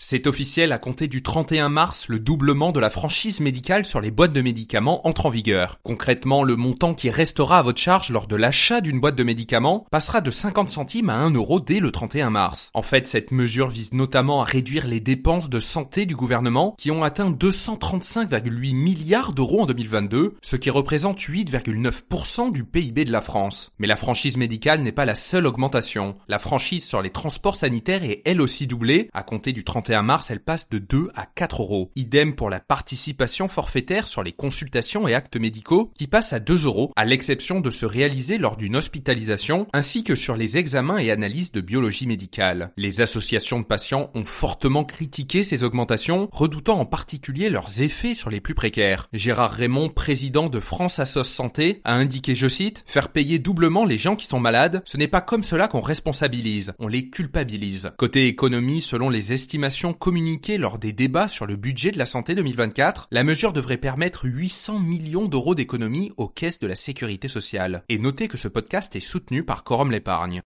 C'est officiel à compter du 31 mars, le doublement de la franchise médicale sur les boîtes de médicaments entre en vigueur. Concrètement, le montant qui restera à votre charge lors de l'achat d'une boîte de médicaments passera de 50 centimes à 1 euro dès le 31 mars. En fait, cette mesure vise notamment à réduire les dépenses de santé du gouvernement qui ont atteint 235,8 milliards d'euros en 2022, ce qui représente 8,9% du PIB de la France. Mais la franchise médicale n'est pas la seule augmentation. La franchise sur les transports sanitaires est elle aussi doublée à compter du 31 mars, elle passe de 2 à 4 euros. Idem pour la participation forfaitaire sur les consultations et actes médicaux qui passe à 2 euros, à l'exception de se réaliser lors d'une hospitalisation, ainsi que sur les examens et analyses de biologie médicale. Les associations de patients ont fortement critiqué ces augmentations, redoutant en particulier leurs effets sur les plus précaires. Gérard Raymond, président de France Assos Santé, a indiqué, je cite, faire payer doublement les gens qui sont malades, ce n'est pas comme cela qu'on responsabilise, on les culpabilise. Côté économie, selon les estimations communiquée lors des débats sur le budget de la santé 2024, la mesure devrait permettre 800 millions d'euros d'économies aux caisses de la sécurité sociale. Et notez que ce podcast est soutenu par Quorum l'épargne.